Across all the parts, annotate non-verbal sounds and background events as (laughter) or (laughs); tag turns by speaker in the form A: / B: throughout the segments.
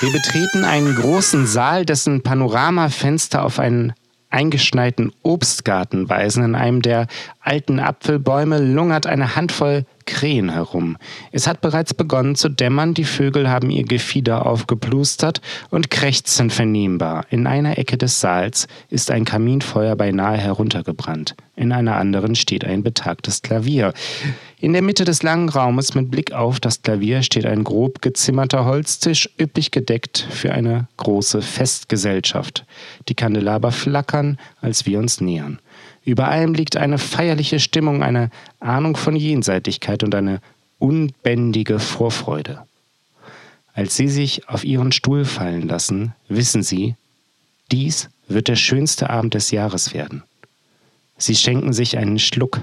A: Wir betreten einen großen Saal, dessen Panoramafenster auf einen eingeschneiten Obstgarten weisen. In einem der alten Apfelbäume lungert eine Handvoll Krähen herum. Es hat bereits begonnen zu dämmern, die Vögel haben ihr Gefieder aufgeplustert und krächzen vernehmbar. In einer Ecke des Saals ist ein Kaminfeuer beinahe heruntergebrannt. In einer anderen steht ein betagtes Klavier. In der Mitte des langen Raumes mit Blick auf das Klavier steht ein grob gezimmerter Holztisch, üppig gedeckt für eine große Festgesellschaft. Die Kandelaber flackern, als wir uns nähern. Über allem liegt eine feierliche Stimmung, eine Ahnung von Jenseitigkeit und eine unbändige Vorfreude. Als Sie sich auf Ihren Stuhl fallen lassen, wissen Sie, dies wird der schönste Abend des Jahres werden. Sie schenken sich einen Schluck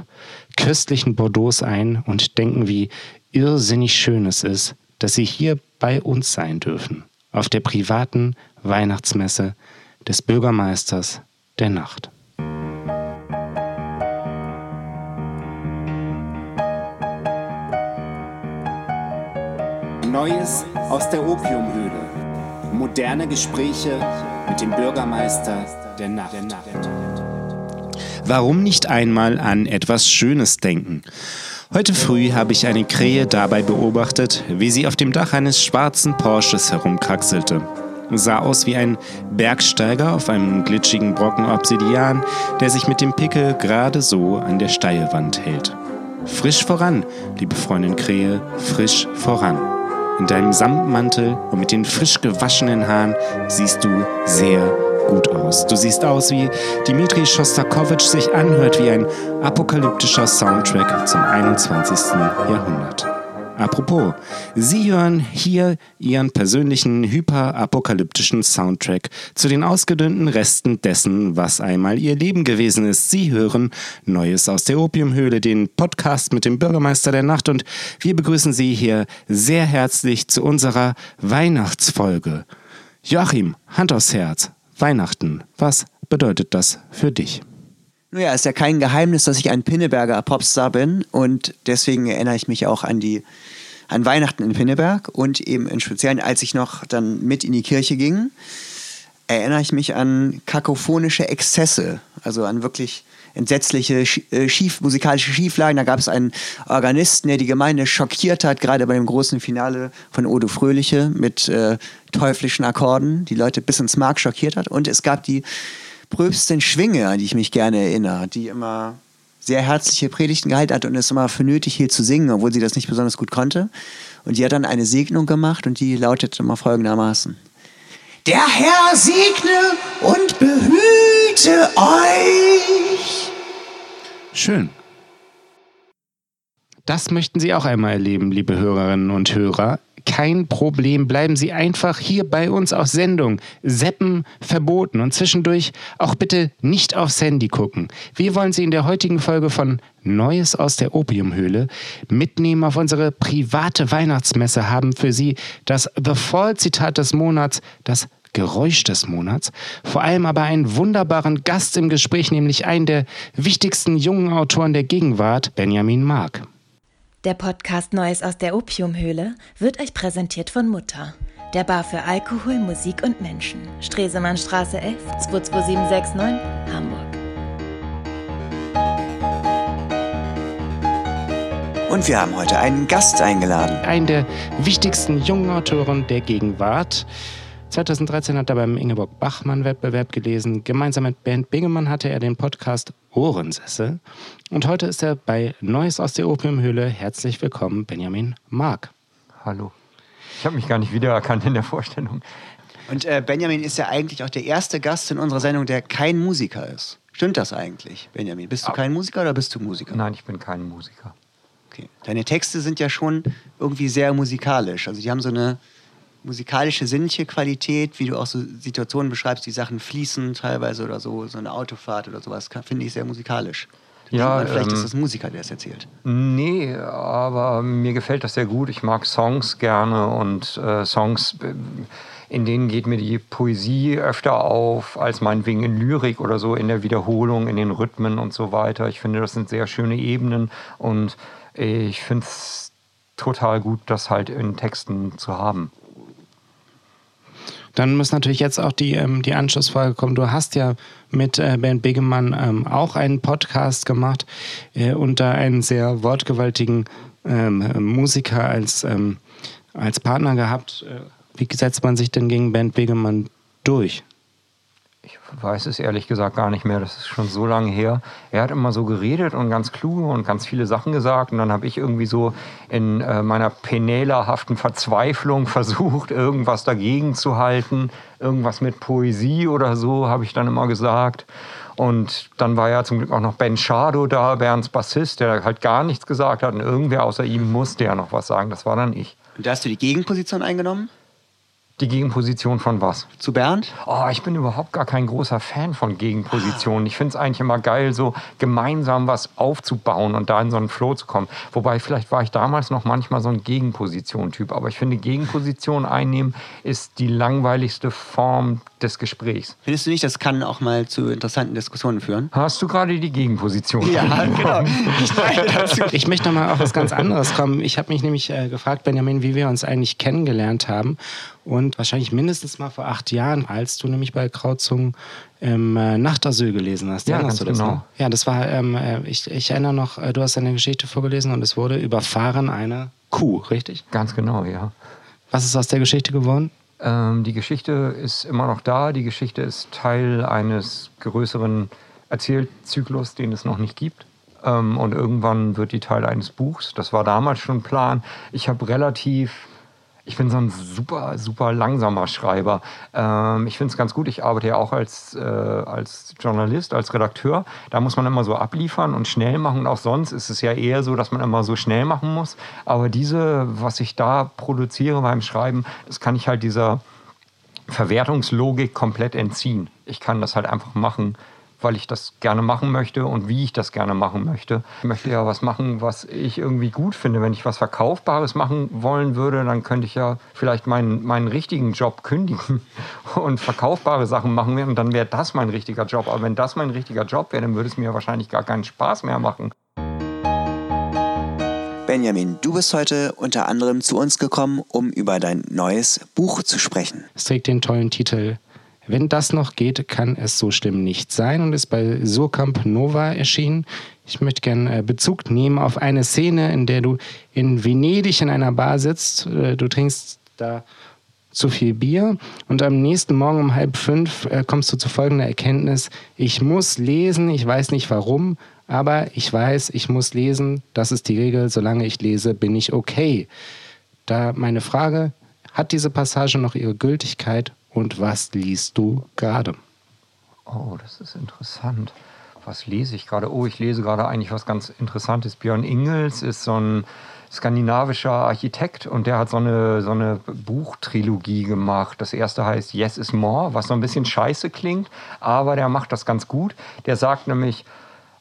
A: köstlichen Bordeaux ein und denken, wie irrsinnig schön es ist, dass Sie hier bei uns sein dürfen, auf der privaten Weihnachtsmesse des Bürgermeisters der Nacht.
B: Neues aus der Opiumhöhle. Moderne Gespräche mit dem Bürgermeister der Nacht.
A: Warum nicht einmal an etwas Schönes denken? Heute früh habe ich eine Krähe dabei beobachtet, wie sie auf dem Dach eines schwarzen Porsches herumkraxelte. Sah aus wie ein Bergsteiger auf einem glitschigen Brocken Obsidian, der sich mit dem Pickel gerade so an der Steilwand hält. Frisch voran, liebe Freundin Krähe, frisch voran. In deinem Samtmantel und mit den frisch gewaschenen Haaren siehst du sehr gut aus. Du siehst aus, wie Dimitri Schostakowitsch sich anhört wie ein apokalyptischer Soundtrack zum 21. Jahrhundert. Apropos, Sie hören hier Ihren persönlichen hyperapokalyptischen Soundtrack zu den ausgedünnten Resten dessen, was einmal Ihr Leben gewesen ist. Sie hören Neues aus der Opiumhöhle, den Podcast mit dem Bürgermeister der Nacht und wir begrüßen Sie hier sehr herzlich zu unserer Weihnachtsfolge. Joachim, Hand aufs Herz, Weihnachten, was bedeutet das für dich?
C: Naja, ist ja kein Geheimnis, dass ich ein Pinneberger Popstar bin und deswegen erinnere ich mich auch an die an Weihnachten in Pinneberg und eben im Speziellen, als ich noch dann mit in die Kirche ging, erinnere ich mich an kakophonische Exzesse, also an wirklich entsetzliche äh, schief, musikalische Schieflagen. Da gab es einen Organisten, der die Gemeinde schockiert hat, gerade bei dem großen Finale von Odo Fröhliche mit äh, teuflischen Akkorden, die Leute bis ins Mark schockiert hat. Und es gab die Pröbstin Schwinge, an die ich mich gerne erinnere, die immer sehr herzliche Predigten gehalten hat und es immer für nötig hielt zu singen, obwohl sie das nicht besonders gut konnte. Und die hat dann eine Segnung gemacht und die lautete immer folgendermaßen. Der Herr segne und behüte euch.
A: Schön. Das möchten Sie auch einmal erleben, liebe Hörerinnen und Hörer kein Problem. Bleiben Sie einfach hier bei uns auf Sendung. Seppen verboten und zwischendurch auch bitte nicht aufs Handy gucken. Wir wollen Sie in der heutigen Folge von Neues aus der Opiumhöhle mitnehmen auf unsere private Weihnachtsmesse, haben für Sie das The Fall-Zitat des Monats, das Geräusch des Monats, vor allem aber einen wunderbaren Gast im Gespräch, nämlich einen der wichtigsten jungen Autoren der Gegenwart, Benjamin Mark.
D: Der Podcast Neues aus der Opiumhöhle wird euch präsentiert von Mutter, der Bar für Alkohol, Musik und Menschen. Stresemannstraße 11 22769 Hamburg.
C: Und wir haben heute einen Gast eingeladen.
A: Einen der wichtigsten jungen Autoren der Gegenwart. 2013 hat er beim Ingeborg Bachmann-Wettbewerb gelesen. Gemeinsam mit Bernd Bingemann hatte er den Podcast Ohrensessel. Und heute ist er bei Neues aus der Opiumhöhle. Herzlich willkommen, Benjamin Mark.
E: Hallo. Ich habe mich gar nicht wiedererkannt in der Vorstellung.
C: Und äh, Benjamin ist ja eigentlich auch der erste Gast in unserer Sendung, der kein Musiker ist. Stimmt das eigentlich, Benjamin? Bist du kein Musiker oder bist du Musiker?
E: Nein, ich bin kein Musiker.
C: Okay. Deine Texte sind ja schon irgendwie sehr musikalisch. Also die haben so eine musikalische, sinnliche Qualität, wie du auch so Situationen beschreibst, die Sachen fließen teilweise oder so, so eine Autofahrt oder sowas, finde ich sehr musikalisch.
E: Ja,
C: man, vielleicht
E: ähm,
C: ist das ein Musiker, der es erzählt.
E: Nee, aber mir gefällt das sehr gut. Ich mag Songs gerne und äh, Songs, in denen geht mir die Poesie öfter auf als meinetwegen in Lyrik oder so, in der Wiederholung, in den Rhythmen und so weiter. Ich finde, das sind sehr schöne Ebenen und ich finde es total gut, das halt in Texten zu haben.
A: Dann muss natürlich jetzt auch die, ähm, die Anschlussfrage kommen. Du hast ja mit äh, Bernd Begemann ähm, auch einen Podcast gemacht äh, da einen sehr wortgewaltigen ähm, Musiker als, ähm, als Partner gehabt. Äh, wie setzt man sich denn gegen Bernd Begemann durch?
E: Weiß es ehrlich gesagt gar nicht mehr. Das ist schon so lange her. Er hat immer so geredet und ganz kluge und ganz viele Sachen gesagt. Und dann habe ich irgendwie so in äh, meiner penälerhaften Verzweiflung (laughs) versucht, irgendwas dagegen zu halten. Irgendwas mit Poesie oder so, habe ich dann immer gesagt. Und dann war ja zum Glück auch noch Ben Schado da, Bernds Bassist, der halt gar nichts gesagt hat. Und irgendwer außer ihm musste ja noch was sagen. Das war dann ich.
C: Und da hast du die Gegenposition eingenommen?
E: Die Gegenposition von was?
C: Zu Bernd?
E: Oh, ich bin überhaupt gar kein großer Fan von Gegenpositionen. Ich finde es eigentlich immer geil, so gemeinsam was aufzubauen und da in so einen Flow zu kommen. Wobei, vielleicht war ich damals noch manchmal so ein Gegenposition-Typ. Aber ich finde, Gegenposition einnehmen ist die langweiligste Form des Gesprächs.
C: Findest du nicht, das kann auch mal zu interessanten Diskussionen führen?
E: Hast du gerade die Gegenposition?
C: Ja, (laughs) genau.
A: Ich, möchte noch mal auf was ganz anderes kommen. Ich habe mich nämlich äh, gefragt, Benjamin, wie wir uns eigentlich kennengelernt haben. Und wahrscheinlich mindestens mal vor acht Jahren, als du nämlich bei Krauzung im äh, Nachtasyl gelesen hast.
E: Ja, ganz
A: du das
E: genau.
A: noch? Ja, das war, ähm, äh, ich, ich erinnere noch, äh, du hast eine Geschichte vorgelesen und es wurde überfahren eine Kuh, richtig?
E: Ganz genau, ja.
A: Was ist aus der Geschichte geworden?
E: Ähm, die Geschichte ist immer noch da. Die Geschichte ist Teil eines größeren Erzählzyklus, den es noch nicht gibt. Ähm, und irgendwann wird die Teil eines Buchs. Das war damals schon Plan. Ich habe relativ. Ich bin so ein super, super langsamer Schreiber. Ähm, ich finde es ganz gut. Ich arbeite ja auch als, äh, als Journalist, als Redakteur. Da muss man immer so abliefern und schnell machen. Und auch sonst ist es ja eher so, dass man immer so schnell machen muss. Aber diese, was ich da produziere beim Schreiben, das kann ich halt dieser Verwertungslogik komplett entziehen. Ich kann das halt einfach machen, weil ich das gerne machen möchte und wie ich das gerne machen möchte. Ich möchte ja was machen, was ich irgendwie gut finde. Wenn ich was Verkaufbares machen wollen würde, dann könnte ich ja vielleicht meinen, meinen richtigen Job kündigen (laughs) und verkaufbare Sachen machen und dann wäre das mein richtiger Job. Aber wenn das mein richtiger Job wäre, dann würde es mir wahrscheinlich gar keinen Spaß mehr machen.
C: Benjamin, du bist heute unter anderem zu uns gekommen, um über dein neues Buch zu sprechen.
A: Es trägt den tollen Titel Wenn das noch geht, kann es so schlimm nicht sein und ist bei Surkamp Nova erschienen. Ich möchte gerne äh, Bezug nehmen auf eine Szene, in der du in Venedig in einer Bar sitzt. Äh, Du trinkst da zu viel Bier und am nächsten Morgen um halb fünf äh, kommst du zu folgender Erkenntnis. Ich muss lesen, ich weiß nicht warum, aber ich weiß, ich muss lesen. Das ist die Regel. Solange ich lese, bin ich okay. Da meine Frage, hat diese Passage noch ihre Gültigkeit und was liest du gerade?
E: Oh, das ist interessant. Was lese ich gerade? Oh, ich lese gerade eigentlich was ganz Interessantes. Björn Ingels ist so ein skandinavischer Architekt und der hat so eine, so eine Buchtrilogie gemacht. Das erste heißt Yes is More, was so ein bisschen scheiße klingt, aber der macht das ganz gut. Der sagt nämlich,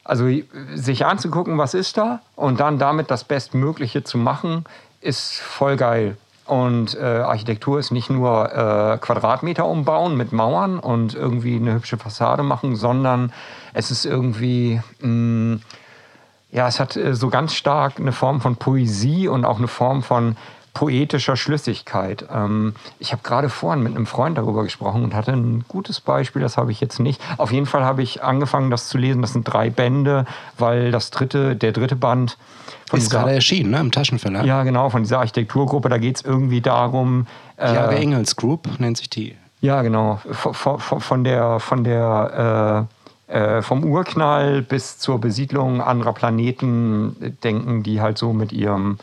E: also sich anzugucken, was ist da und dann damit das Bestmögliche zu machen, ist voll geil. Und äh, Architektur ist nicht nur äh, Quadratmeter umbauen mit Mauern und irgendwie eine hübsche Fassade machen, sondern es ist irgendwie, mh, ja, es hat äh, so ganz stark eine Form von Poesie und auch eine Form von poetischer Schlüssigkeit. Ähm, ich habe gerade vorhin mit einem Freund darüber gesprochen und hatte ein gutes Beispiel, das habe ich jetzt nicht. Auf jeden Fall habe ich angefangen, das zu lesen. Das sind drei Bände, weil das dritte, der dritte Band von
A: Ist
E: dieser-
A: gerade erschienen, ne? im Taschenverlag.
E: ja, genau, von dieser Architekturgruppe. Da geht es irgendwie darum. äh,
A: Jahre Engels Group nennt sich die.
E: ja, genau. Von, von, von der, von der äh, äh, vom Urknall bis zur Besiedlung anderer Planeten denken die halt so mit ihrem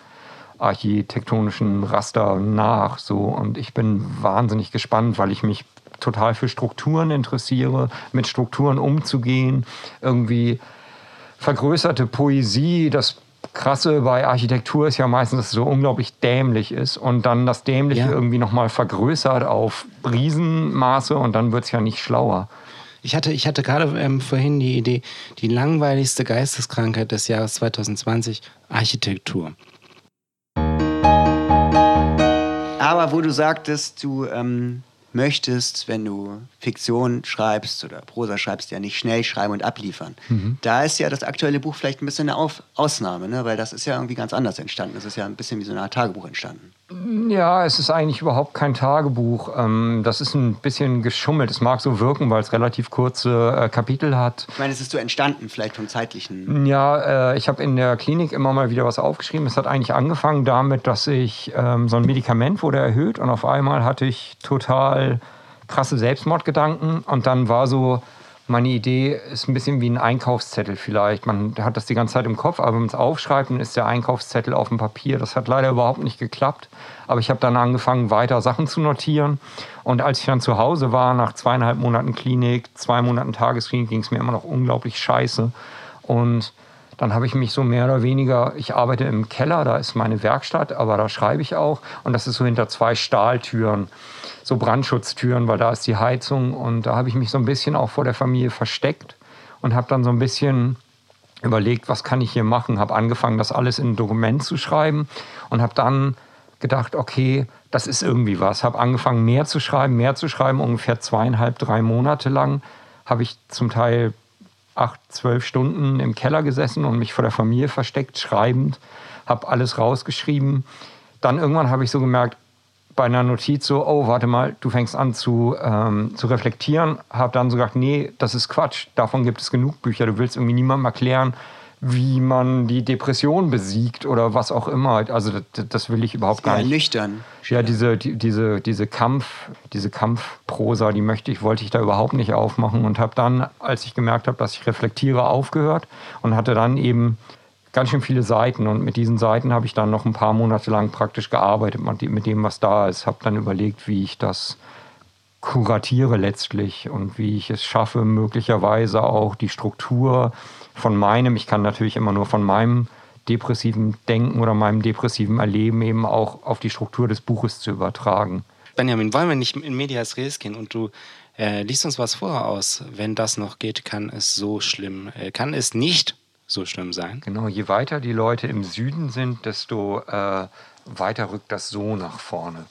E: architektonischen Raster nach. So. Und ich bin wahnsinnig gespannt, weil ich mich total für Strukturen interessiere, mit Strukturen umzugehen, irgendwie vergrößerte Poesie, das Krasse bei Architektur ist ja meistens, dass es so unglaublich dämlich ist und dann das Dämliche
A: Ja.
E: irgendwie nochmal vergrößert auf Riesenmaße und dann wird es ja nicht schlauer.
A: Ich hatte, ich hatte gerade ähm, vorhin die Idee, die langweiligste Geisteskrankheit des Jahres 2020, Architektur.
C: Aber wo du sagtest, du ähm, möchtest, wenn du Fiktion schreibst oder Prosa schreibst, ja nicht schnell schreiben und abliefern. Da ist ja das aktuelle Buch vielleicht ein bisschen eine Auf Ausnahme, ne? weil das ist ja irgendwie ganz anders entstanden. Das ist ja ein bisschen wie so eine Art Tagebuch entstanden.
E: Ja, es ist eigentlich überhaupt kein Tagebuch. Ähm, das ist ein bisschen geschummelt. Es mag so wirken, weil es relativ kurze äh, Kapitel hat.
C: Ich meine, es ist so entstanden, vielleicht vom zeitlichen.
E: Ja, äh, ich habe in der Klinik immer mal wieder was aufgeschrieben. Es hat eigentlich angefangen damit, dass ich ähm, so ein Medikament wurde erhöht und auf einmal hatte ich total krasse Selbstmordgedanken und dann war so meine Idee ist ein bisschen wie ein Einkaufszettel vielleicht. Man hat das die ganze Zeit im Kopf, aber wenn man es aufschreibt, dann ist der Einkaufszettel auf dem Papier. Das hat leider überhaupt nicht geklappt. Aber ich habe dann angefangen, weiter Sachen zu notieren. Und als ich dann zu Hause war, nach zweieinhalb Monaten Klinik, zwei Monaten Tagesklinik, ging es mir immer noch unglaublich scheiße. Und dann habe ich mich so mehr oder weniger, ich arbeite im Keller, da ist meine Werkstatt, aber da schreibe ich auch. Und das ist so hinter zwei Stahltüren so Brandschutztüren, weil da ist die Heizung. Und da habe ich mich so ein bisschen auch vor der Familie versteckt und habe dann so ein bisschen überlegt, was kann ich hier machen. Habe angefangen, das alles in ein Dokument zu schreiben und habe dann gedacht, okay, das ist irgendwie was. Habe angefangen, mehr zu schreiben, mehr zu schreiben. Ungefähr zweieinhalb, drei Monate lang habe ich zum Teil acht, zwölf Stunden im Keller gesessen und mich vor der Familie versteckt, schreibend, habe alles rausgeschrieben. Dann irgendwann habe ich so gemerkt, bei einer Notiz so, oh, warte mal, du fängst an zu, ähm, zu reflektieren, habe dann so gesagt, nee, das ist Quatsch, davon gibt es genug Bücher, du willst irgendwie niemandem erklären, wie man die Depression besiegt oder was auch immer. Also das, das will ich überhaupt gar
C: ja,
E: nicht.
C: nüchtern.
E: Ja, diese, die, diese, diese Kampf, diese Kampfprosa, die möchte ich, wollte ich da überhaupt nicht aufmachen und habe dann, als ich gemerkt habe, dass ich reflektiere, aufgehört und hatte dann eben ganz schön viele Seiten und mit diesen Seiten habe ich dann noch ein paar Monate lang praktisch gearbeitet mit dem, was da ist. Habe dann überlegt, wie ich das kuratiere letztlich und wie ich es schaffe, möglicherweise auch die Struktur von meinem, ich kann natürlich immer nur von meinem depressiven Denken oder meinem depressiven Erleben eben auch auf die Struktur des Buches zu übertragen.
A: Benjamin, wollen wir nicht in Medias Res gehen und du äh, liest uns was vorher aus? Wenn das noch geht, kann es so schlimm, äh, kann es nicht so schlimm sein.
E: Genau, je weiter die Leute im Süden sind, desto äh, weiter rückt das so nach vorne.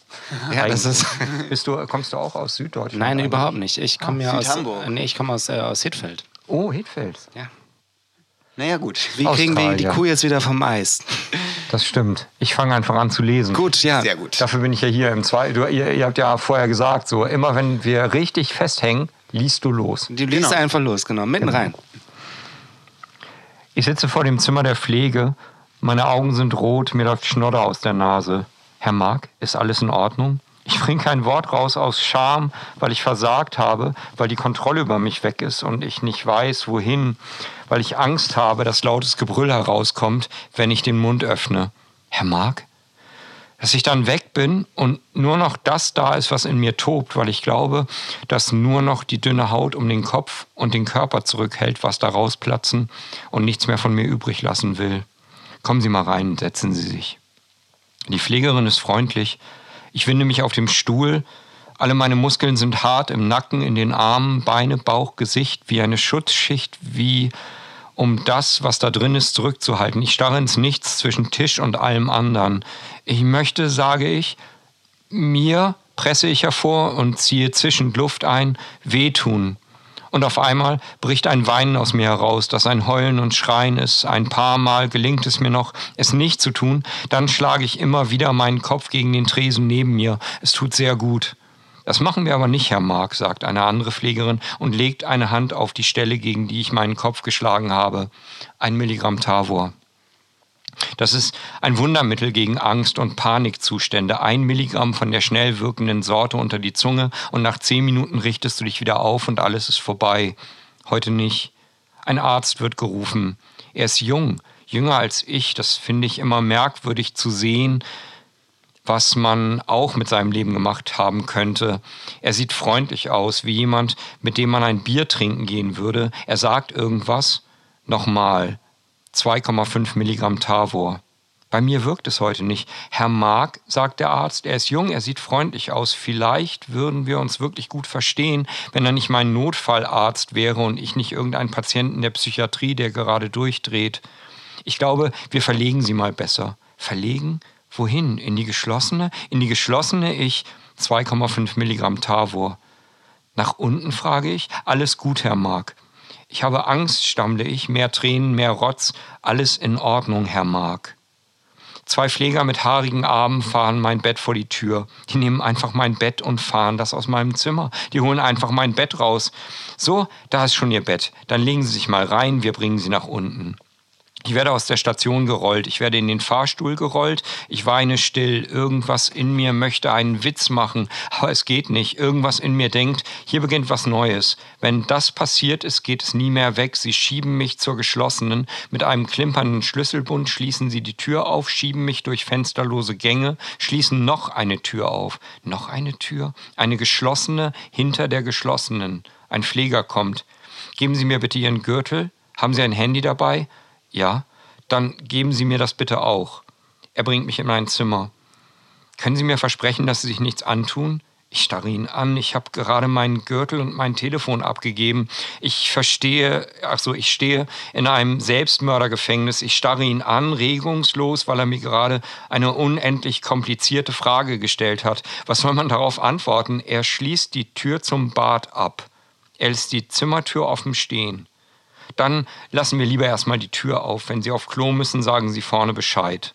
A: Ja, das ist (laughs)
E: Bist du, kommst du auch aus Süddeutschland?
A: Nein, eigentlich? überhaupt nicht. Ich komme
C: ah,
A: ja aus, nee, ich komme aus, äh, aus Hittfeld.
E: Oh, Hittfeld.
A: Ja.
C: Naja, gut.
A: Wie kriegen wir die Kuh jetzt wieder vom Eis?
E: Das stimmt. Ich fange einfach an zu lesen.
A: Gut, ja.
C: Sehr gut.
E: Dafür bin ich ja hier im Zweiten. Ihr, ihr, habt ja vorher gesagt, so immer wenn wir richtig festhängen, liest du los.
A: Du liest genau. einfach los, genau, mitten genau. rein.
E: Ich sitze vor dem Zimmer der Pflege. Meine Augen sind rot, mir läuft Schnodder aus der Nase. Herr Mark, ist alles in Ordnung? Ich bringe kein Wort raus aus Scham, weil ich versagt habe, weil die Kontrolle über mich weg ist und ich nicht weiß, wohin, weil ich Angst habe, dass lautes Gebrüll herauskommt, wenn ich den Mund öffne. Herr Mark? dass ich dann weg bin und nur noch das da ist, was in mir tobt, weil ich glaube, dass nur noch die dünne Haut um den Kopf und den Körper zurückhält, was da rausplatzen und nichts mehr von mir übrig lassen will. Kommen Sie mal rein, setzen Sie sich. Die Pflegerin ist freundlich. Ich winde mich auf dem Stuhl. Alle meine Muskeln sind hart im Nacken, in den Armen, Beine, Bauch, Gesicht, wie eine Schutzschicht, wie um das, was da drin ist, zurückzuhalten. Ich starre ins Nichts zwischen Tisch und allem anderen. Ich möchte, sage ich, mir presse ich hervor und ziehe zischend Luft ein, wehtun. Und auf einmal bricht ein Weinen aus mir heraus, das ein Heulen und Schreien ist. Ein paar Mal gelingt es mir noch, es nicht zu tun. Dann schlage ich immer wieder meinen Kopf gegen den Tresen neben mir. Es tut sehr gut. Das machen wir aber nicht, Herr Mark, sagt eine andere Pflegerin und legt eine Hand auf die Stelle, gegen die ich meinen Kopf geschlagen habe. Ein Milligramm Tavor. Das ist ein Wundermittel gegen Angst- und Panikzustände. Ein Milligramm von der schnell wirkenden Sorte unter die Zunge und nach zehn Minuten richtest du dich wieder auf und alles ist vorbei. Heute nicht. Ein Arzt wird gerufen. Er ist jung, jünger als ich. Das finde ich immer merkwürdig zu sehen, was man auch mit seinem Leben gemacht haben könnte. Er sieht freundlich aus, wie jemand, mit dem man ein Bier trinken gehen würde. Er sagt irgendwas. Nochmal. 2,5 Milligramm Tavor. Bei mir wirkt es heute nicht. Herr Mark, sagt der Arzt, er ist jung, er sieht freundlich aus. Vielleicht würden wir uns wirklich gut verstehen, wenn er nicht mein Notfallarzt wäre und ich nicht irgendein Patienten der Psychiatrie, der gerade durchdreht. Ich glaube, wir verlegen sie mal besser. Verlegen? Wohin? In die geschlossene? In die geschlossene ich 2,5 Milligramm Tavor. Nach unten frage ich. Alles gut, Herr Mark. Ich habe Angst, stammle ich. Mehr Tränen, mehr Rotz. Alles in Ordnung, Herr Mark. Zwei Pfleger mit haarigen Armen fahren mein Bett vor die Tür. Die nehmen einfach mein Bett und fahren das aus meinem Zimmer. Die holen einfach mein Bett raus. So, da ist schon Ihr Bett. Dann legen Sie sich mal rein, wir bringen Sie nach unten. Ich werde aus der Station gerollt, ich werde in den Fahrstuhl gerollt, ich weine still, irgendwas in mir möchte einen Witz machen, aber es geht nicht, irgendwas in mir denkt, hier beginnt was Neues. Wenn das passiert ist, geht es nie mehr weg, sie schieben mich zur geschlossenen, mit einem klimpernden Schlüsselbund schließen sie die Tür auf, schieben mich durch fensterlose Gänge, schließen noch eine Tür auf, noch eine Tür, eine geschlossene hinter der geschlossenen. Ein Pfleger kommt. Geben Sie mir bitte Ihren Gürtel. Haben Sie ein Handy dabei? Ja, dann geben Sie mir das bitte auch. Er bringt mich in mein Zimmer. Können Sie mir versprechen, dass Sie sich nichts antun? Ich starre ihn an. Ich habe gerade meinen Gürtel und mein Telefon abgegeben. Ich verstehe, ach so, ich stehe in einem Selbstmördergefängnis. Ich starre ihn an, regungslos, weil er mir gerade eine unendlich komplizierte Frage gestellt hat. Was soll man darauf antworten? Er schließt die Tür zum Bad ab. Er lässt die Zimmertür offen stehen dann lassen wir lieber erstmal die Tür auf. Wenn Sie auf Klo müssen, sagen Sie vorne Bescheid.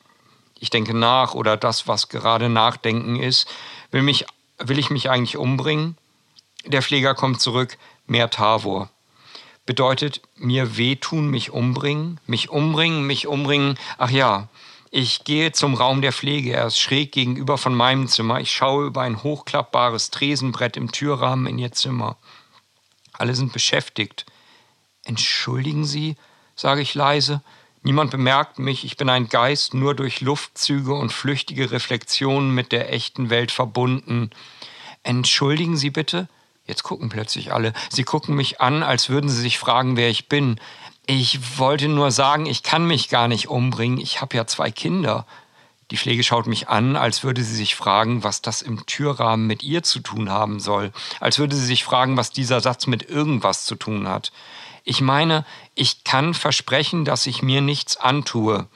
E: Ich denke nach oder das, was gerade Nachdenken ist. Will, mich, will ich mich eigentlich umbringen? Der Pfleger kommt zurück, mehr Tavor. Bedeutet mir wehtun, mich umbringen? Mich umbringen, mich umbringen. Ach ja, ich gehe zum Raum der Pflege. Er ist schräg gegenüber von meinem Zimmer. Ich schaue über ein hochklappbares Tresenbrett im Türrahmen in ihr Zimmer. Alle sind beschäftigt. Entschuldigen Sie, sage ich leise. Niemand bemerkt mich, ich bin ein Geist nur durch Luftzüge und flüchtige Reflexionen mit der echten Welt verbunden. Entschuldigen Sie bitte? Jetzt gucken plötzlich alle. Sie gucken mich an, als würden sie sich fragen, wer ich bin. Ich wollte nur sagen, ich kann mich gar nicht umbringen. Ich habe ja zwei Kinder. Die Pflege schaut mich an, als würde sie sich fragen, was das im Türrahmen mit ihr zu tun haben soll. Als würde sie sich fragen, was dieser Satz mit irgendwas zu tun hat. Ich meine, ich kann versprechen, dass ich mir nichts antue.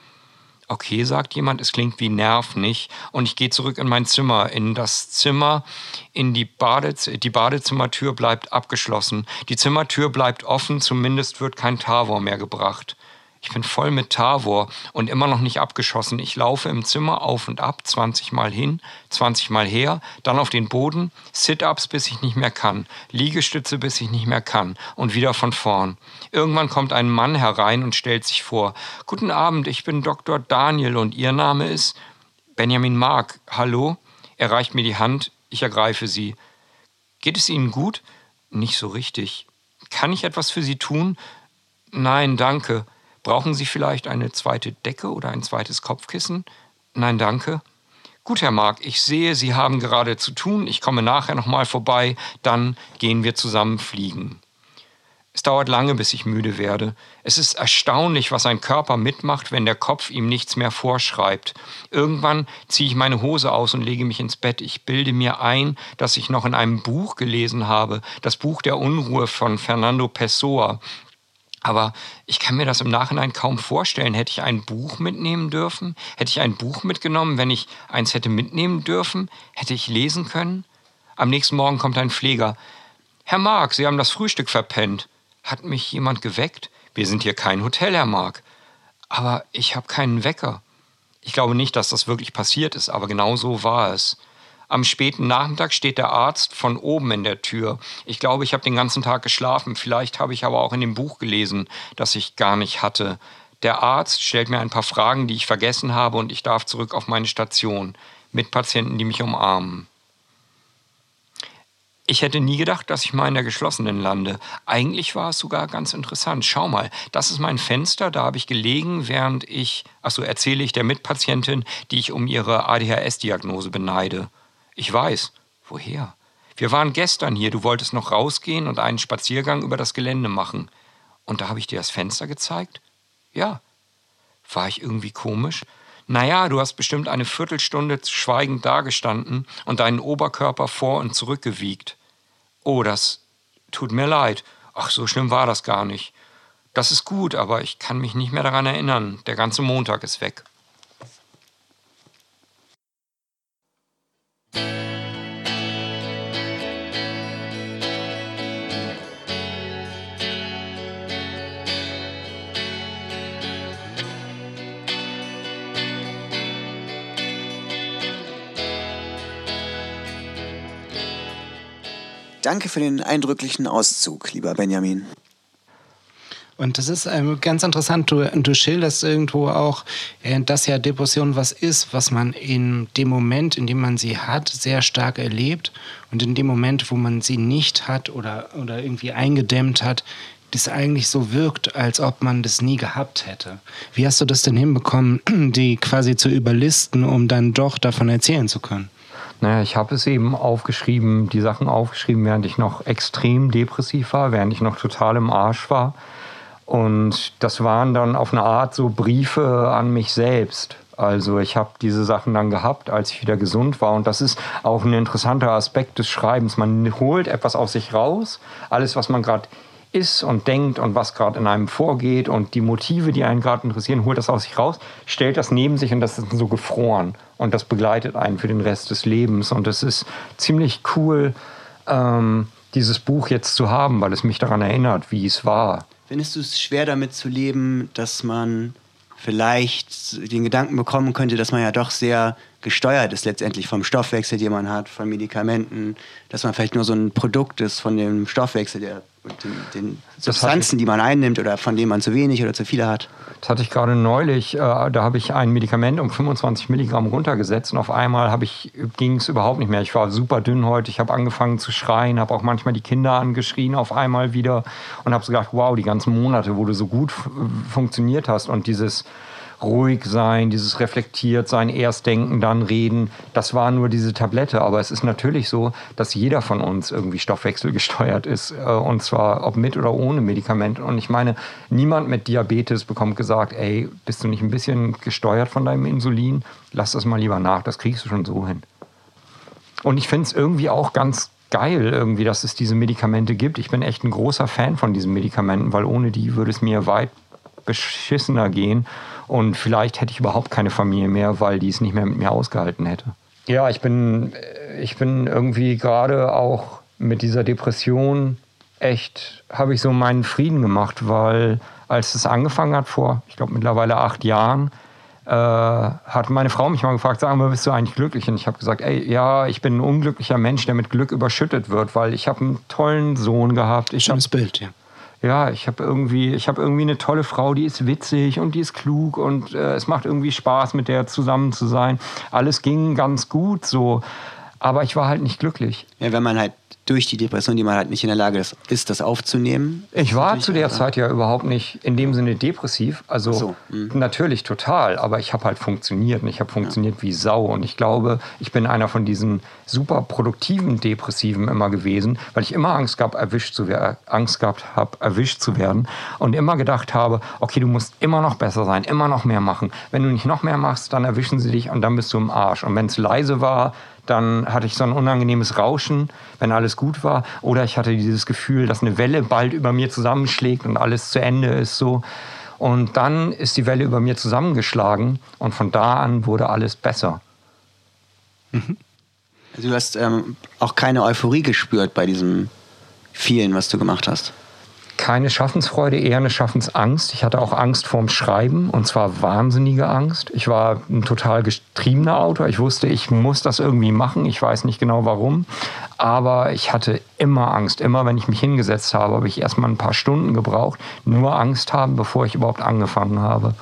E: Okay, sagt jemand, es klingt wie Nerv nicht. Und ich gehe zurück in mein Zimmer, in das Zimmer, in die, Badez die Badezimmertür bleibt abgeschlossen. Die Zimmertür bleibt offen, zumindest wird kein Tavor mehr gebracht. Ich bin voll mit Tavor und immer noch nicht abgeschossen. Ich laufe im Zimmer auf und ab, 20 Mal hin, 20 Mal her, dann auf den Boden, Sit-ups, bis ich nicht mehr kann, Liegestütze, bis ich nicht mehr kann und wieder von vorn. Irgendwann kommt ein Mann herein und stellt sich vor. Guten Abend, ich bin Dr. Daniel und Ihr Name ist Benjamin Mark. Hallo? Er reicht mir die Hand, ich ergreife sie. Geht es Ihnen gut? Nicht so richtig. Kann ich etwas für Sie tun? Nein, danke. Brauchen Sie vielleicht eine zweite Decke oder ein zweites Kopfkissen? Nein, danke. Gut, Herr Mark, ich sehe, Sie haben gerade zu tun. Ich komme nachher nochmal vorbei. Dann gehen wir zusammen fliegen. Es dauert lange, bis ich müde werde. Es ist erstaunlich, was ein Körper mitmacht, wenn der Kopf ihm nichts mehr vorschreibt. Irgendwann ziehe ich meine Hose aus und lege mich ins Bett. Ich bilde mir ein, dass ich noch in einem Buch gelesen habe, das Buch der Unruhe von Fernando Pessoa. Aber ich kann mir das im Nachhinein kaum vorstellen. Hätte ich ein Buch mitnehmen dürfen? Hätte ich ein Buch mitgenommen, wenn ich eins hätte mitnehmen dürfen? Hätte ich lesen können? Am nächsten Morgen kommt ein Pfleger. Herr Mark, Sie haben das Frühstück verpennt. Hat mich jemand geweckt? Wir sind hier kein Hotel, Herr Mark. Aber ich habe keinen Wecker. Ich glaube nicht, dass das wirklich passiert ist, aber genau so war es. Am späten Nachmittag steht der Arzt von oben in der Tür. Ich glaube, ich habe den ganzen Tag geschlafen. Vielleicht habe ich aber auch in dem Buch gelesen, das ich gar nicht hatte. Der Arzt stellt mir ein paar Fragen, die ich vergessen habe, und ich darf zurück auf meine Station mit Patienten, die mich umarmen. Ich hätte nie gedacht, dass ich mal in der geschlossenen lande. Eigentlich war es sogar ganz interessant. Schau mal, das ist mein Fenster, da habe ich gelegen, während ich, achso, erzähle ich der Mitpatientin, die ich um ihre ADHS-Diagnose beneide. Ich weiß. Woher? Wir waren gestern hier, du wolltest noch rausgehen und einen Spaziergang über das Gelände machen. Und da habe ich dir das Fenster gezeigt? Ja. War ich irgendwie komisch? Naja, du hast bestimmt eine Viertelstunde schweigend dagestanden und deinen Oberkörper vor und zurück gewiegt. Oh, das tut mir leid. Ach, so schlimm war das gar nicht. Das ist gut, aber ich kann mich nicht mehr daran erinnern. Der ganze Montag ist weg.
C: Danke für den eindrücklichen Auszug, lieber Benjamin.
A: Und das ist ähm, ganz interessant. Du, du schilderst irgendwo auch, äh, dass ja Depression was ist, was man in dem Moment, in dem man sie hat, sehr stark erlebt. Und in dem Moment, wo man sie nicht hat oder, oder irgendwie eingedämmt hat, das eigentlich so wirkt, als ob man das nie gehabt hätte. Wie hast du das denn hinbekommen, (clears throat) die quasi zu überlisten, um dann doch davon erzählen zu können?
E: Naja, ich habe es eben aufgeschrieben, die Sachen aufgeschrieben, während ich noch extrem depressiv war, während ich noch total im Arsch war. Und das waren dann auf eine Art so Briefe an mich selbst. Also ich habe diese Sachen dann gehabt, als ich wieder gesund war. Und das ist auch ein interessanter Aspekt des Schreibens. Man holt etwas aus sich raus, alles, was man gerade ist und denkt und was gerade in einem vorgeht und die Motive, die einen gerade interessieren, holt das aus sich raus, stellt das neben sich und das ist so gefroren. Und das begleitet einen für den Rest des Lebens. Und es ist ziemlich cool, ähm, dieses Buch jetzt zu haben, weil es mich daran erinnert, wie es war.
C: Findest du es schwer damit zu leben, dass man vielleicht den Gedanken bekommen könnte, dass man ja doch sehr gesteuert ist letztendlich vom Stoffwechsel, den man hat, von Medikamenten, dass man vielleicht nur so ein Produkt ist von dem Stoffwechsel, der und den, den Substanzen, die man einnimmt oder von denen man zu wenig oder zu viele hat.
E: Das hatte ich gerade neulich. Äh, da habe ich ein Medikament um 25 Milligramm runtergesetzt und auf einmal ging es überhaupt nicht mehr. Ich war super dünn heute. Ich habe angefangen zu schreien, habe auch manchmal die Kinder angeschrien auf einmal wieder und habe so gedacht, wow, die ganzen Monate, wo du so gut funktioniert hast und dieses ruhig sein, dieses reflektiert sein, erst denken, dann reden, das war nur diese Tablette. Aber es ist natürlich so, dass jeder von uns irgendwie stoffwechselgesteuert ist. Äh, und zwar ob mit oder ohne Medikament. Und ich meine, niemand mit Diabetes bekommt gesagt, ey, bist du nicht ein bisschen gesteuert von deinem Insulin? Lass das mal lieber nach, das kriegst du schon so hin. Und ich finde es irgendwie auch ganz geil, irgendwie, dass es diese Medikamente gibt. Ich bin echt ein großer Fan von diesen Medikamenten, weil ohne die würde es mir weit beschissener gehen. Und vielleicht hätte ich überhaupt keine Familie mehr, weil die es nicht mehr mit mir ausgehalten hätte. Ja, ich bin, ich bin irgendwie gerade auch mit dieser Depression echt, habe ich so meinen Frieden gemacht, weil als es angefangen hat vor, ich glaube mittlerweile acht Jahren, äh, hat meine Frau mich mal gefragt, sag mal, bist du eigentlich glücklich? Und ich habe gesagt, ey, ja, ich bin ein unglücklicher Mensch, der mit Glück überschüttet wird, weil ich habe einen tollen Sohn gehabt. Ich
A: Schönes Bild, ja
E: ja, ich habe irgendwie, ich habe irgendwie eine tolle Frau, die ist witzig und die ist klug und äh, es macht irgendwie Spaß, mit der zusammen zu sein. Alles ging ganz gut so, aber ich war halt nicht glücklich.
C: Ja, wenn man halt durch die Depression, die man halt nicht in der Lage ist, das aufzunehmen.
E: Ich war zu der Zeit ja überhaupt nicht in dem Sinne depressiv. Also so, mhm. natürlich total, aber ich habe halt funktioniert und ich habe funktioniert ja. wie Sau. Und ich glaube, ich bin einer von diesen super produktiven Depressiven immer gewesen, weil ich immer Angst gehabt, erwischt zu werden, Angst gehabt habe, erwischt zu werden und immer gedacht habe, okay, du musst immer noch besser sein, immer noch mehr machen. Wenn du nicht noch mehr machst, dann erwischen sie dich und dann bist du im Arsch. Und wenn es leise war, dann hatte ich so ein unangenehmes Rauschen, wenn alles gut war. Oder ich hatte dieses Gefühl, dass eine Welle bald über mir zusammenschlägt und alles zu Ende ist so. Und dann ist die Welle über mir zusammengeschlagen und von da an wurde alles besser.
C: Mhm. Also du hast ähm, auch keine Euphorie gespürt bei diesem vielen, was du gemacht hast
E: keine Schaffensfreude, eher eine Schaffensangst. Ich hatte auch Angst vorm Schreiben und zwar wahnsinnige Angst. Ich war ein total getriebener Autor. Ich wusste, ich muss das irgendwie machen. Ich weiß nicht genau warum. Aber ich hatte immer Angst. Immer wenn ich mich hingesetzt habe, habe ich erstmal ein paar Stunden gebraucht. Nur Angst haben, bevor ich überhaupt angefangen habe.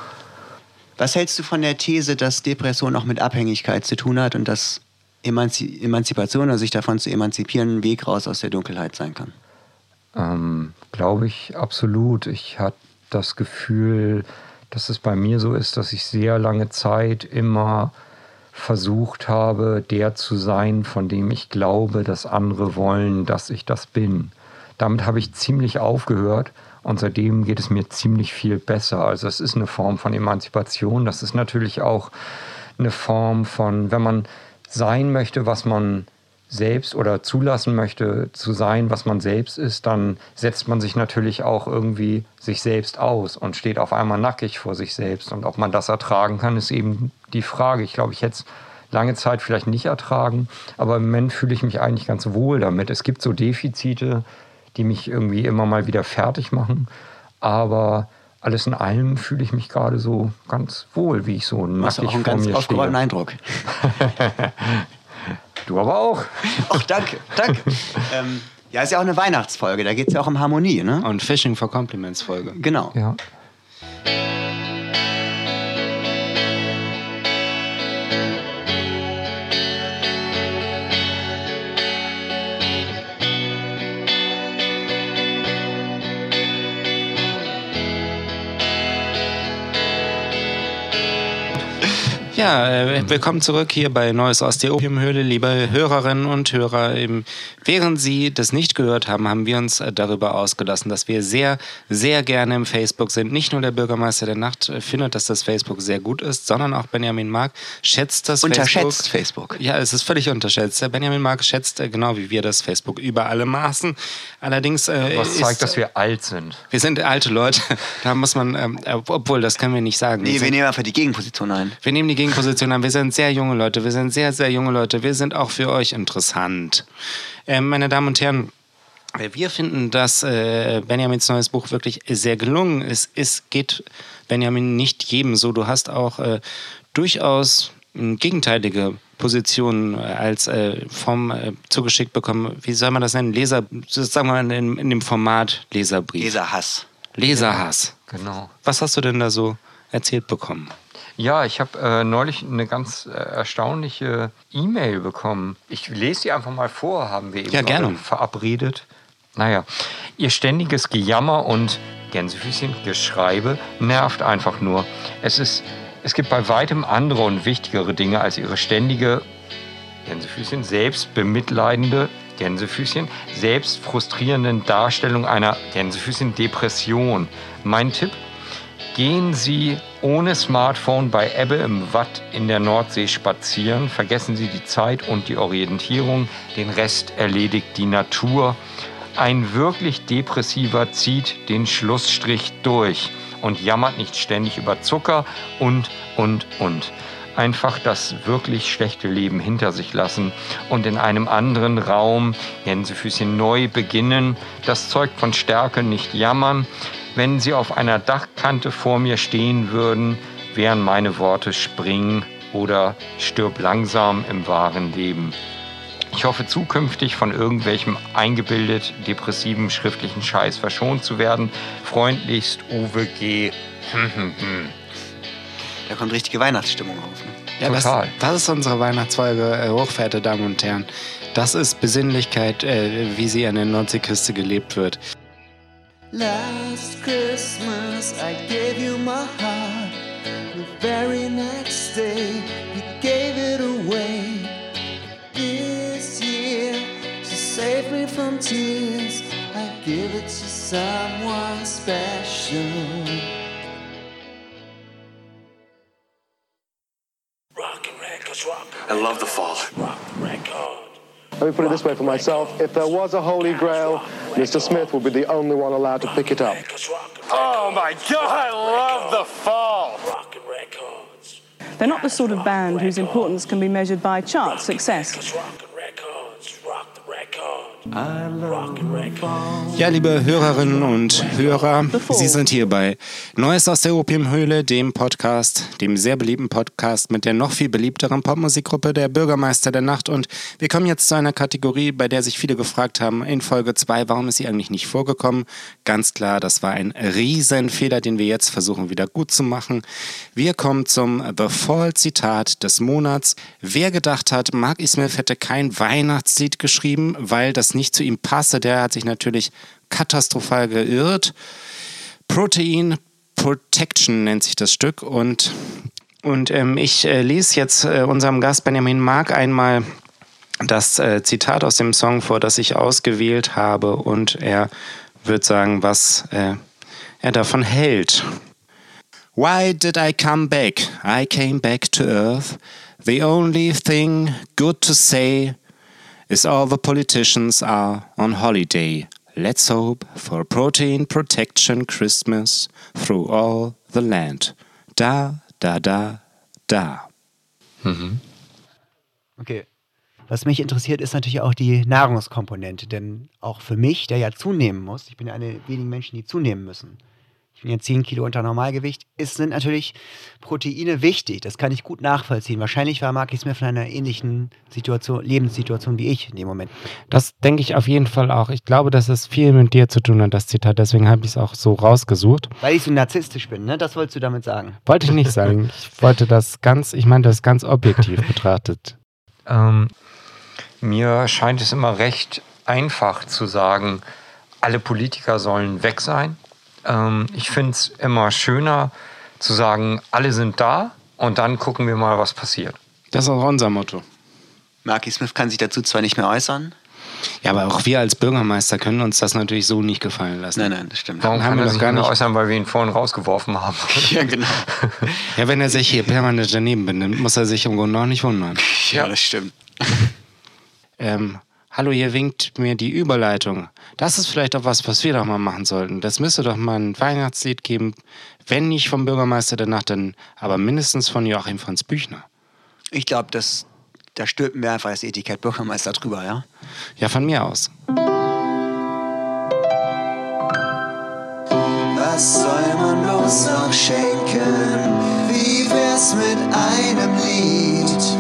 C: Was hältst du von der These, dass Depression auch mit Abhängigkeit zu tun hat und dass Emanzipation, also sich davon zu emanzipieren, ein Weg raus aus der Dunkelheit sein kann?
E: Ähm, Glaube ich absolut. Ich hatte das Gefühl, dass es bei mir so ist, dass ich sehr lange Zeit immer versucht habe, der zu sein, von dem ich glaube, dass andere wollen, dass ich das bin. Damit habe ich ziemlich aufgehört und seitdem geht es mir ziemlich viel besser. Also es ist eine Form von Emanzipation, das ist natürlich auch eine Form von, wenn man sein möchte, was man selbst oder zulassen möchte zu sein, was man selbst ist, dann setzt man sich natürlich auch irgendwie sich selbst aus und steht auf einmal nackig vor sich selbst. Und ob man das ertragen kann, ist eben die Frage. Ich glaube, ich hätte es lange Zeit vielleicht nicht ertragen, aber im Moment fühle ich mich eigentlich ganz wohl damit. Es gibt so Defizite, die mich irgendwie immer mal wieder fertig machen, aber alles in allem fühle ich mich gerade so ganz wohl, wie ich so nackig
C: vor mir stehe. Das ist auch ein ganz aufgeräumten Eindruck. (laughs)
E: Du aber auch. (laughs)
C: Ach, danke, danke. ähm, Ja, ist ja auch eine Weihnachtsfolge, da geht es ja auch um Harmonie, ne?
A: Und Fishing for Compliments Folge.
C: Genau.
E: Ja.
A: Ja, äh, willkommen zurück hier bei Neues aus der Opiumhöhle, liebe Hörerinnen und Hörer. Eben, während Sie das nicht gehört haben, haben wir uns äh, darüber ausgelassen, dass wir sehr, sehr gerne im Facebook sind. Nicht nur der Bürgermeister der Nacht äh, findet, dass das Facebook sehr gut ist, sondern auch Benjamin Mark schätzt das
C: Unterschätzt
A: Facebook.
C: Facebook.
A: Ja, es ist völlig unterschätzt. Benjamin Mark schätzt genau wie wir das Facebook über alle Maßen. Allerdings äh,
E: Was zeigt,
A: ist,
E: dass wir alt sind.
A: wir sind alte Leute. (laughs) Da muss man, ähm, äh, obwohl das können wir nicht sagen.
C: Nee, wir
A: sind,
C: nehmen einfach die Gegenposition ein.
A: wir nehmen die Gegenposition an. Wir sind sehr junge Leute. Wir sind sehr, sehr junge Leute. Wir sind auch für euch interessant. Ähm, meine Damen und Herren, wir finden, dass äh, Benjamins neues Buch wirklich sehr gelungen ist. Es geht Benjamin nicht jedem so. Du hast auch äh, durchaus gegenteilige Positionen äh, als äh, vom äh, zugeschickt bekommen. Wie soll man das nennen? Leser, sagen wir mal in, in dem Format Leserbrief.
C: Leserhass.
A: Leserhass.
E: Genau.
A: Was hast du denn da so erzählt bekommen?
E: Ja, ich habe äh, neulich eine ganz äh, erstaunliche E-Mail bekommen. Ich lese die einfach mal vor, haben wir eben
A: Ja, gerne.
E: verabredet. Naja, ihr ständiges Gejammer und Gänsefüßchen, Geschreibe nervt einfach nur. Es ist, es gibt bei weitem andere und wichtigere Dinge als ihre ständige Gänsefüßchen, selbst bemitleidende Gänsefüßchen, selbst frustrierenden Darstellung einer Gänsefüßchen Depression. Mein Tipp, Gehen Sie ohne Smartphone bei Ebbe im Watt in der Nordsee spazieren. Vergessen Sie die Zeit und die Orientierung. Den Rest erledigt die Natur. Ein wirklich Depressiver zieht den Schlussstrich durch und jammert nicht ständig über Zucker und, und, und. Einfach das wirklich schlechte Leben hinter sich lassen und in einem anderen Raum Gänsefüßchen neu beginnen. Das zeugt von Stärke, nicht jammern. Wenn Sie auf einer Dachkante vor mir stehen würden, wären meine Worte springen oder stirb langsam im wahren Leben. Ich hoffe zukünftig von irgendwelchem eingebildet depressiven schriftlichen Scheiß verschont zu werden. Freundlichst Uwe G. (laughs)
C: Da kommt richtige Weihnachtsstimmung auf. Ne?
A: Ja, das,
E: Total.
A: das ist unsere Weihnachtsfolge, äh, hochverehrte Damen und Herren. Das ist Besinnlichkeit, äh, wie sie an der Nordseeküste gelebt wird.
F: Last Christmas I gave you my heart. The very next day you gave it away. This year to save me from tears, I give it to someone special.
G: I love the fall.
H: Let me put it this way for myself. If there was a holy grail, Mr. Smith would be the only one allowed to pick it up.
G: Oh my god, I love the fall.
I: They're not the sort of band whose importance can be measured by chart success.
A: Ja, liebe Hörerinnen und Hörer, Sie sind hier bei Neues aus der Opiumhöhle, dem Podcast, dem sehr beliebten Podcast mit der noch viel beliebteren Popmusikgruppe der Bürgermeister der Nacht. Und wir kommen jetzt zu einer Kategorie, bei der sich viele gefragt haben, in Folge 2, warum ist sie eigentlich nicht vorgekommen? Ganz klar, das war ein Riesenfehler, den wir jetzt versuchen wieder gut zu machen. Wir kommen zum The Fall Zitat des Monats. Wer gedacht hat, Mark E. Smith hätte kein Weihnachtslied geschrieben, weil das nicht zu ihm passe, der hat sich natürlich katastrophal geirrt. Protein Protection nennt sich das Stück und, und ähm, ich äh, lese jetzt äh, unserem Gast Benjamin Mark einmal das äh, Zitat aus dem Song vor, das ich ausgewählt habe und er wird sagen, was äh, er davon hält. Why did I come back? I came back to Earth. The only thing good to say is all the politicians are on holiday. Let's hope for protein protection Christmas through all the land. Da, da, da, da.
C: Okay. Was mich interessiert, ist natürlich auch die Nahrungskomponente, denn auch für mich, der ja zunehmen muss, ich bin ja eine der wenigen Menschen, die zunehmen müssen. Ich bin jetzt 10 Kilo unter Normalgewicht, ist, sind natürlich Proteine wichtig. Das kann ich gut nachvollziehen. Wahrscheinlich war Marky Smith in einer ähnlichen Situation, Lebenssituation wie ich in dem Moment.
A: Das denke ich auf jeden Fall auch. Ich glaube, dass es viel mit dir zu tun hat, das Zitat. Deswegen habe ich es auch so rausgesucht.
C: Weil ich so narzisstisch bin, ne? Das wolltest du damit sagen.
A: Wollte ich nicht sagen. (laughs) Ich wollte das ganz, ich meine das ganz objektiv betrachtet.
E: Ähm, mir scheint es immer recht einfach zu sagen, alle Politiker sollen weg sein. Ähm, ich finde es immer schöner zu sagen, alle sind da und dann gucken wir mal, was passiert.
A: Das ist auch unser Motto.
C: Marky Smith kann sich dazu zwar nicht mehr äußern.
A: Ja, aber auch wir als Bürgermeister können uns das natürlich so nicht gefallen lassen.
C: Nein, nein, das stimmt.
E: Warum
A: haben
E: kann
A: wir
E: sich
A: gar
E: nicht
A: nicht-
E: äußern, weil wir ihn vorhin rausgeworfen haben? (laughs)
C: Ja, genau. (laughs)
A: Ja, wenn er sich hier permanent daneben benimmt, muss er sich im Grunde auch nicht wundern.
C: Ja, das stimmt.
A: Ähm, hallo, hier winkt mir die Überleitung. Das ist vielleicht auch was, was wir doch mal machen sollten. Das müsste doch mal ein Weihnachtslied geben, wenn nicht vom Bürgermeister der Nacht, dann aber mindestens von Joachim Franz Büchner.
C: Ich glaube, das, da stülpen wir einfach das Etikett Bürgermeister drüber, ja?
A: Ja, von mir aus.
F: Was soll man bloß noch schenken? Wie wär's mit einem Lied,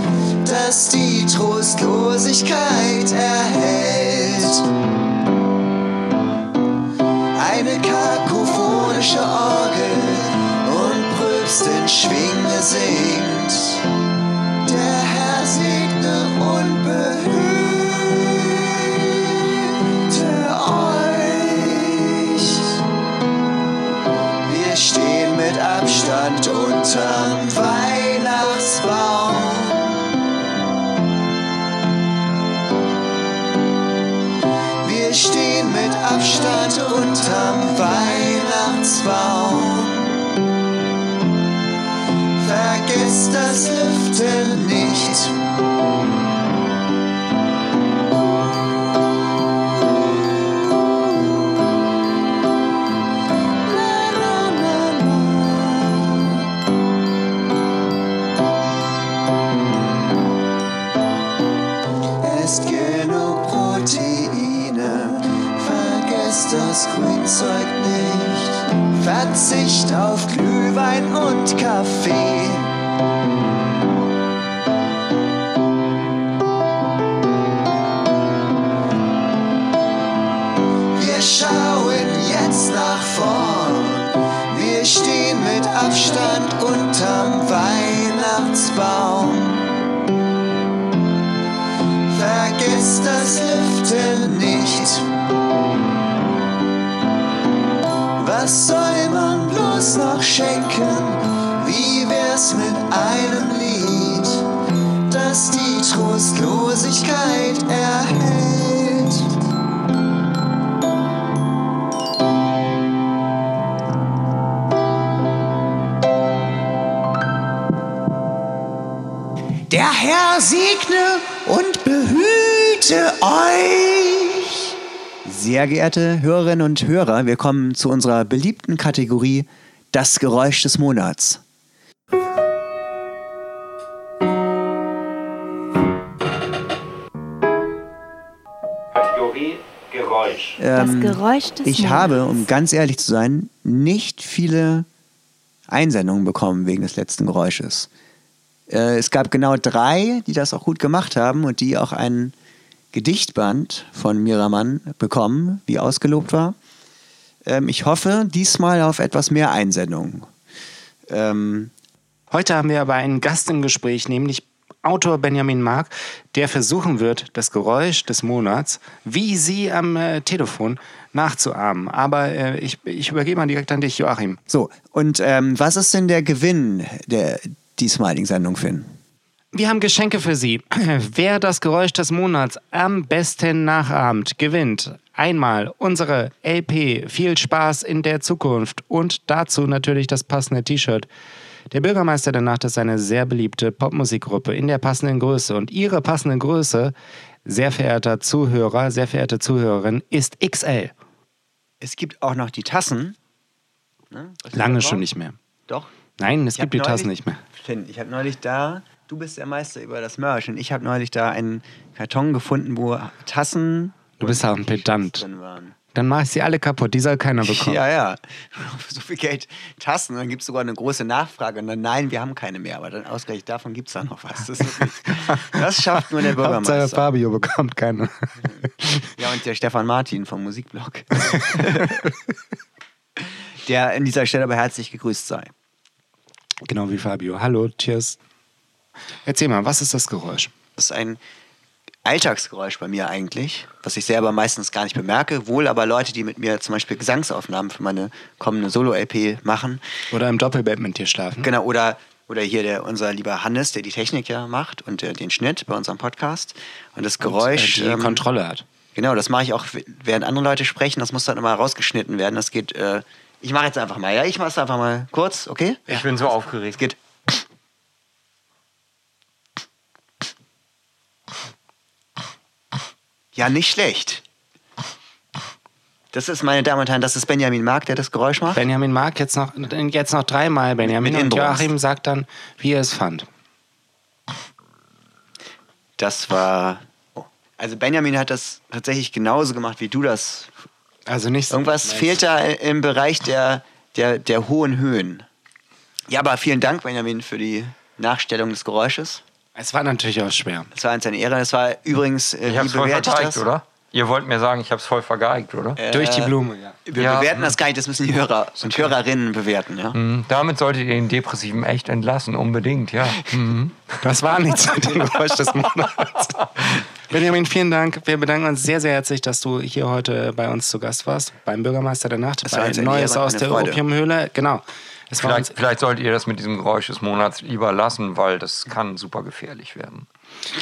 F: das die Trostlosigkeit erhält? Eine kakophonische Orgel und Pröbst in Schwinge singt. Der Das Lüften nicht. Was soll man bloß noch schenken? Wie wär's mit einem Lied, das die Trostlosigkeit erhält? Der Herr segne und behüte euch.
C: Sehr geehrte Hörerinnen und Hörer, wir kommen zu unserer beliebten Kategorie Das Geräusch des Monats.
J: Kategorie Geräusch.
D: Das
C: Ähm,
D: Geräusch des
C: Ich
D: Monats.
C: habe, um ganz ehrlich zu sein, nicht viele Einsendungen bekommen wegen des letzten Geräusches. Äh, es gab genau drei, die das auch gut gemacht haben und die auch ein Gedichtband von Miramann bekommen, wie ausgelobt war. Ähm, ich hoffe diesmal auf etwas mehr Einsendungen. Ähm,
A: Heute haben wir aber einen Gast im Gespräch, nämlich Autor Benjamin Mark, der versuchen wird, das Geräusch des Monats, wie Sie am äh, Telefon, nachzuahmen. Aber äh, ich, ich übergebe mal direkt an dich, Joachim.
C: so, und ähm, was ist denn der Gewinn der diesmaligen Sendung, Finn?
A: Wir haben Geschenke für Sie. (clears throat) Wer das Geräusch des Monats am besten nachahmt, gewinnt einmal unsere LP Viel Spaß in der Zukunft und dazu natürlich das passende T-Shirt. Der Bürgermeister der Nacht ist eine sehr beliebte Popmusikgruppe in der passenden Größe und Ihre passende Größe, sehr verehrter Zuhörer, sehr verehrte Zuhörerin, ist XL.
C: Es gibt auch noch die Tassen. Ne?
A: Lange schon nicht mehr.
C: Doch.
A: Nein, es
C: Ich
A: gibt die Tassen
C: neulich-
A: nicht mehr.
C: Finn, ich habe neulich da, du bist der Meister über das Merch und ich habe neulich da einen Karton gefunden, wo Tassen
A: Du bist auch ein Pedant. Dann mache ich sie alle kaputt. Die soll keiner (laughs) bekommen.
C: Ja, ja. (laughs) Für so viel Geld Tassen, dann gibt es sogar eine große Nachfrage und dann, nein, wir haben keine mehr, aber dann ausgerechnet davon gibt es da noch was. Das, (laughs) das schafft nur der
A: Hauptsache
C: Bürgermeister.
A: Fabio bekommt keine.
C: Ja, und der Stefan Martin vom Musikblog. der an dieser Stelle aber herzlich gegrüßt sei.
A: Genau wie Fabio. Hallo, cheers. Erzähl mal, was ist das Geräusch?
C: Das ist ein Alltagsgeräusch bei mir eigentlich, was ich selber meistens gar nicht bemerke. Wohl aber Leute, die mit mir zum Beispiel Gesangsaufnahmen für meine kommende Solo-LP machen.
A: Oder im Doppelbett mit dir schlafen?
C: Genau, oder, oder hier der, unser lieber Hannes, der die Technik ja macht und äh, den Schnitt bei unserem Podcast. Und das Geräusch.
A: Und, äh, die
C: ähm,
A: Kontrolle hat.
C: Genau, das mache ich auch, während andere Leute sprechen. Das muss dann immer rausgeschnitten werden. Das geht. Äh, ich mache jetzt einfach mal. Ja, ich mache es einfach mal kurz, okay?
E: Ich bin so aufgeregt.
C: Es geht. Ja, nicht schlecht. Das ist, meine Damen und Herren, das ist Benjamin Mark, der das Geräusch macht.
A: Benjamin mag jetzt noch, jetzt noch dreimal Benjamin
C: Mit
A: und
C: Inbrunst.
A: Joachim sagt dann, wie er es fand.
C: Das war. Oh. Also Benjamin hat das tatsächlich genauso gemacht, wie du das.
A: Also nicht so-
C: Irgendwas fehlt da im Bereich der, der, der hohen Höhen. Ja, aber vielen Dank, Benjamin, für die Nachstellung des Geräusches.
A: Es war natürlich auch schwer.
C: Das war uns eine Ehre. Das war übrigens, äh,
E: Ich
C: wie
E: hab's voll
C: bewerte ich
E: vergeigt,
C: das?
E: oder? Ihr wollt mir sagen, ich hab's voll vergeigt, oder?
A: Durch die Blume, ja.
C: Wir
E: Ja,
C: bewerten
E: hm.
C: das gar nicht, das müssen die Hörer und Hörerinnen bewerten. Ja?
E: Mhm. Damit solltet ihr den Depressiven echt entlassen, unbedingt, ja. Mhm.
A: Das war nichts mit dem Geräusch des Monats. Benjamin, vielen Dank. Wir bedanken uns sehr, sehr herzlich, dass du hier heute bei uns zu Gast warst, beim Bürgermeister der Nacht,
C: Das war
A: bei Neues aus der
C: Freude.
A: Opiumhöhle. Genau. Es
E: Vielleicht, vielleicht solltet ihr das mit diesem Geräusch des Monats lieber lassen, weil das kann super gefährlich werden.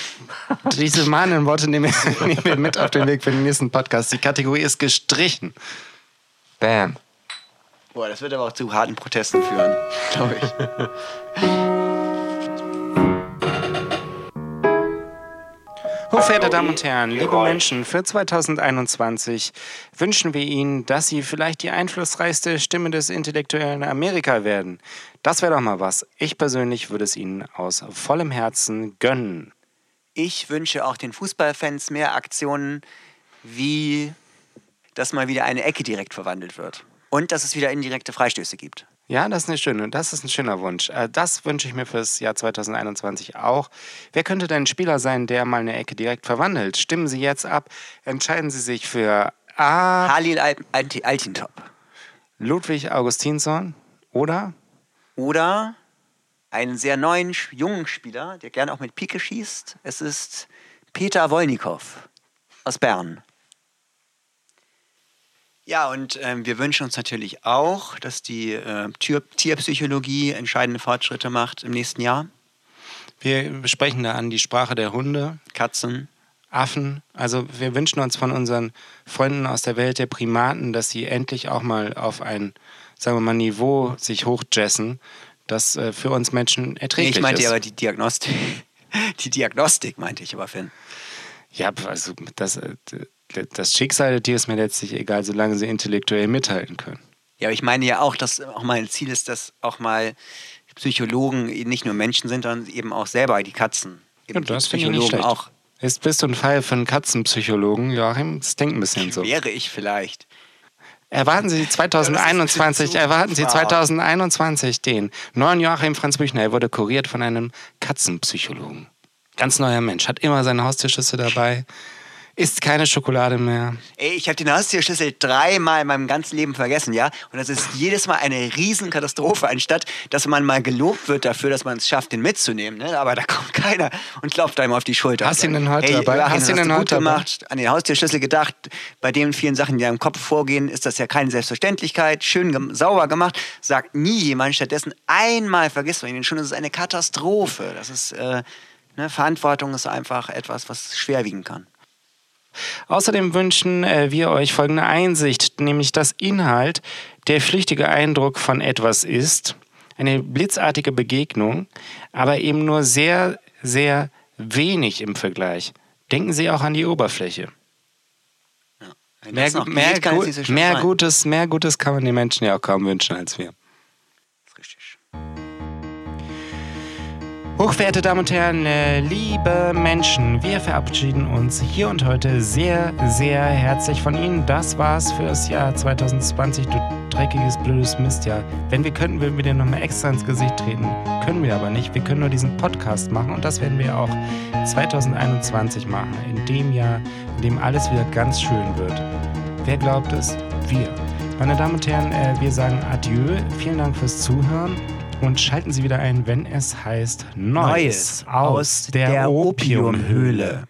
E: (laughs)
A: diese mahnenden Worte nehmen wir, (laughs) nehmen wir mit auf den Weg für den nächsten Podcast. Die Kategorie ist gestrichen.
E: Bam.
C: Boah, das wird aber auch zu harten Protesten führen, glaube ich. (laughs)
A: Hochverehrte Damen und Herren, liebe Menschen, für 2021 wünschen wir Ihnen, dass Sie vielleicht die einflussreichste Stimme des intellektuellen Amerika werden. Das wäre doch mal was. Ich persönlich würde es Ihnen aus vollem Herzen gönnen.
C: Ich wünsche auch den Fußballfans mehr Aktionen, wie dass mal wieder eine Ecke direkt verwandelt wird. Und dass es wieder indirekte Freistöße gibt.
A: Ja, das ist eine schöne, das ist ein schöner Wunsch. Äh, Das wünsche ich mir fürs Jahr 2021 auch. Wer könnte denn ein Spieler sein, der mal eine Ecke direkt verwandelt? Stimmen Sie jetzt ab. Entscheiden Sie sich für A.
C: Halil Al Alti- Altintop.
A: Ludwig Augustinsson oder
C: Oder einen sehr neuen, jungen Spieler, der gerne auch mit Pike schießt. Es ist Peter Wolnikow aus Bern. Ja, und ähm, wir wünschen uns natürlich auch, dass die äh, Tier Tierpsychologie entscheidende Fortschritte macht im nächsten Jahr.
A: wir sprechen da an die Sprache der Hunde,
C: Katzen.
A: Affen. Also wir wünschen uns von unseren Freunden aus der Welt der Primaten, dass sie endlich auch mal auf ein, sagen wir mal, Niveau sich hochjessen, das äh, für uns Menschen erträglich
C: ich meinte
A: ist.
C: aber die Diagnostik. (laughs) Die Diagnostik meinte ich aber, Finn.
A: Ja, also das, äh, das Schicksal der Tiere ist mir letztlich egal, solange sie intellektuell mithalten können.
C: Ja, aber ich meine ja auch, dass auch mein Ziel ist, dass auch mal Psychologen nicht nur Menschen sind, sondern eben auch selber die Katzen. Eben
A: Ja, das finde ich nicht schlecht.
C: auch.
A: Jetzt bist du ein Fall einen Katzenpsychologen, Joachim. Das denkt ein bisschen so.
C: Wäre ich vielleicht.
A: Erwarten Sie 2021,
C: zu
A: erwarten Sie
C: wahr.
A: 2021 den neuen Joachim Franz Büchner. Er wurde kuriert von einem Katzenpsychologen. Ganz neuer Mensch, hat immer seine Haustierschüssel dabei, isst keine Schokolade mehr.
C: Ey, ich habe den Haustierschlüssel dreimal in meinem ganzen Leben vergessen, ja? Und das ist jedes Mal eine Riesenkatastrophe, anstatt dass man mal gelobt wird dafür, dass man es schafft, den mitzunehmen. Ne? Aber da kommt keiner und klopft einem auf die Schulter.
A: Hast du ihn denn heute
C: Ey,
A: dabei? Hast du ihn denn
C: gut
A: heute dabei?
C: gemacht, an den Haustierschlüssel gedacht. Bei den vielen Sachen, die im Kopf vorgehen, ist das ja keine Selbstverständlichkeit. Schön gem- sauber gemacht. Sagt nie jemand. Stattdessen einmal vergisst man ihn schon. Das ist eine Katastrophe. Das ist, äh, ne? Verantwortung ist einfach etwas, was schwerwiegen kann.
A: Außerdem wünschen äh, wir euch folgende Einsicht, nämlich dass Inhalt der flüchtige Eindruck von etwas ist, eine blitzartige Begegnung, aber eben nur sehr, sehr wenig im Vergleich. Denken Sie auch an die Oberfläche.
C: Wenn
A: Mehr,
C: das
A: mehr,
C: geht, es
A: Gu-
C: so
A: mehr. Gutes, mehr Gutes kann man den Menschen ja auch kaum wünschen als wir.
C: Richtig.
A: Hochverehrte Damen und Herren, äh, liebe Menschen, wir verabschieden uns hier und heute sehr, sehr herzlich von Ihnen. Das war's für das Jahr 2020, du dreckiges, blödes Mistjahr. Wenn wir könnten, würden wir dir nochmal extra ins Gesicht treten. Können wir aber nicht. Wir können nur diesen Podcast machen und das werden wir auch 2021 machen. In dem Jahr, in dem alles wieder ganz schön wird. Wer glaubt es? Wir. Meine Damen und Herren, äh, wir sagen Adieu. Vielen Dank fürs Zuhören. Und schalten Sie wieder ein, wenn es heißt Neues,
C: Neues aus der Opiumhöhle.